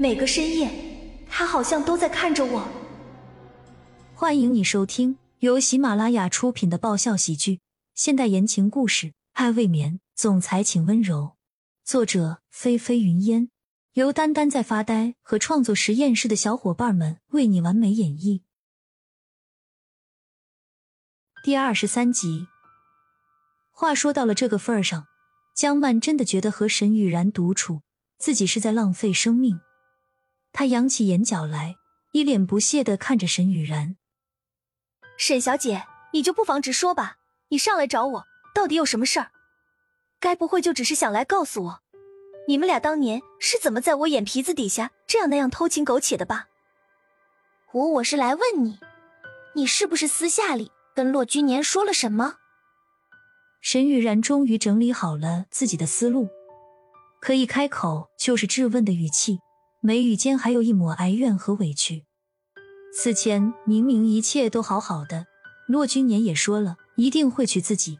每个深夜，他好像都在看着我。欢迎你收听由喜马拉雅出品的爆笑喜剧、现代言情故事《爱未眠》，总裁请温柔。作者：菲菲云烟，由丹丹在发呆和创作实验室的小伙伴们为你完美演绎。第二十三集。话说到了这个份儿上，江曼真的觉得和沈雨然独处，自己是在浪费生命。她扬起眼角来，一脸不屑的看着沈雨然。沈小姐，你就不妨直说吧，你上来找我到底有什么事儿？该不会就只是想来告诉我，你们俩当年是怎么在我眼皮子底下这样那样偷情苟且的吧？我我是来问你，你是不是私下里跟骆君年说了什么？沈雨然终于整理好了自己的思路，可以开口就是质问的语气，眉宇间还有一抹哀怨和委屈。此前明明一切都好好的，骆君年也说了一定会娶自己，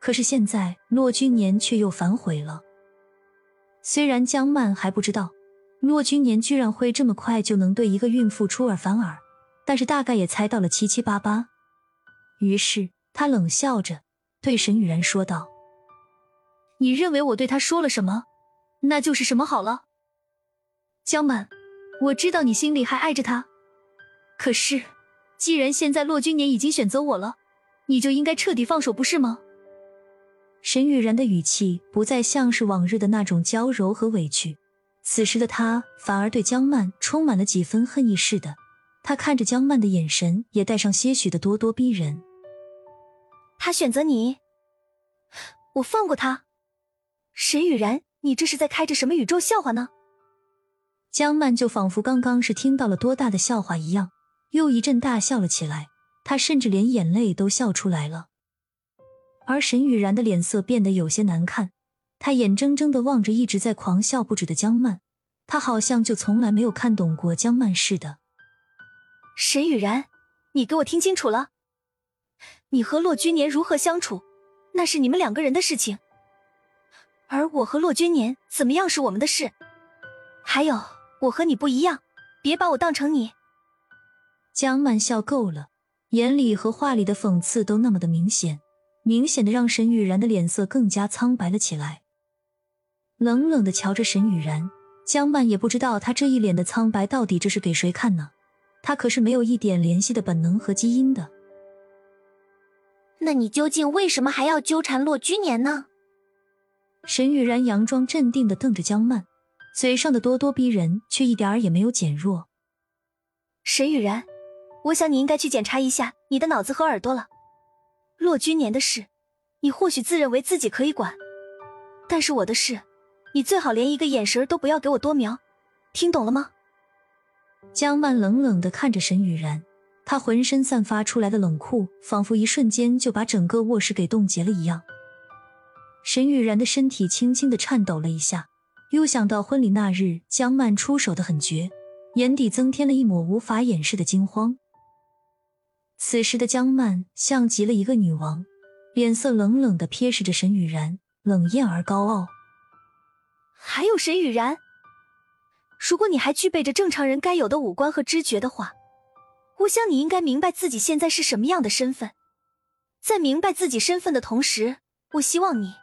可是现在骆君年却又反悔了。虽然江曼还不知道骆君年居然会这么快就能对一个孕妇出尔反尔，但是大概也猜到了七七八八。于是他冷笑着。对沈雨然说道：“你认为我对他说了什么，那就是什么好了。江满，我知道你心里还爱着他，可是，既然现在骆君年已经选择我了，你就应该彻底放手，不是吗？”沈雨然的语气不再像是往日的那种娇柔和委屈，此时的他反而对江曼充满了几分恨意似的。他看着江曼的眼神也带上些许的咄咄逼人。他选择你，我放过他。沈雨然，你这是在开着什么宇宙笑话呢？江曼就仿佛刚刚是听到了多大的笑话一样，又一阵大笑了起来。她甚至连眼泪都笑出来了。而沈雨然的脸色变得有些难看，他眼睁睁的望着一直在狂笑不止的江曼，他好像就从来没有看懂过江曼似的。沈雨然，你给我听清楚了。你和骆君年如何相处，那是你们两个人的事情，而我和骆君年怎么样是我们的事。还有，我和你不一样，别把我当成你。江曼笑够了，眼里和话里的讽刺都那么的明显，明显的让沈雨然的脸色更加苍白了起来。冷冷的瞧着沈雨然，江曼也不知道他这一脸的苍白到底这是给谁看呢？他可是没有一点联系的本能和基因的。那你究竟为什么还要纠缠骆居年呢？沈雨然佯装镇定的瞪着江曼，嘴上的咄咄逼人却一点儿也没有减弱。沈雨然，我想你应该去检查一下你的脑子和耳朵了。骆君年的事，你或许自认为自己可以管，但是我的事，你最好连一个眼神都不要给我多瞄，听懂了吗？江曼冷冷的看着沈雨然。他浑身散发出来的冷酷，仿佛一瞬间就把整个卧室给冻结了一样。沈雨然的身体轻轻的颤抖了一下，又想到婚礼那日江曼出手的狠绝，眼底增添了一抹无法掩饰的惊慌。此时的江曼像极了一个女王，脸色冷冷的瞥视着沈雨然，冷艳而高傲。还有沈雨然，如果你还具备着正常人该有的五官和知觉的话。我想你应该明白自己现在是什么样的身份，在明白自己身份的同时，我希望你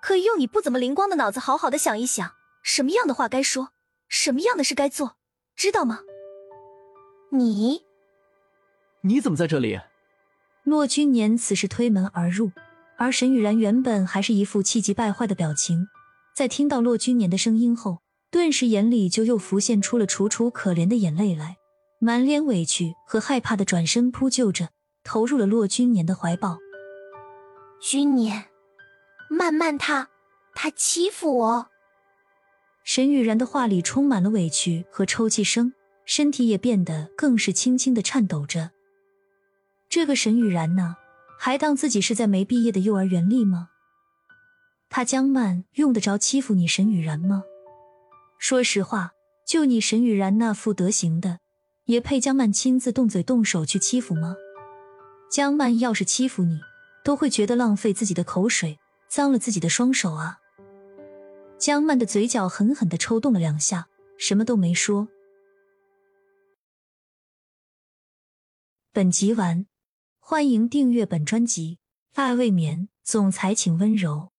可以用你不怎么灵光的脑子，好好的想一想，什么样的话该说，什么样的事该做，知道吗？你，你怎么在这里？骆君年此时推门而入，而沈雨然原本还是一副气急败坏的表情，在听到骆君年的声音后，顿时眼里就又浮现出了楚楚可怜的眼泪来。满脸委屈和害怕的转身扑救着，投入了骆君年的怀抱。君年，慢慢他，他欺负我。沈雨然的话里充满了委屈和抽泣声，身体也变得更是轻轻的颤抖着。这个沈雨然呢，还当自己是在没毕业的幼儿园里吗？他江曼用得着欺负你沈雨然吗？说实话，就你沈雨然那副德行的。也配江曼亲自动嘴动手去欺负吗？江曼要是欺负你，都会觉得浪费自己的口水，脏了自己的双手啊！江曼的嘴角狠狠地抽动了两下，什么都没说。本集完，欢迎订阅本专辑。爱未眠，总裁请温柔。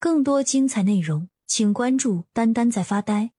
更多精彩内容，请关注“丹丹在发呆”。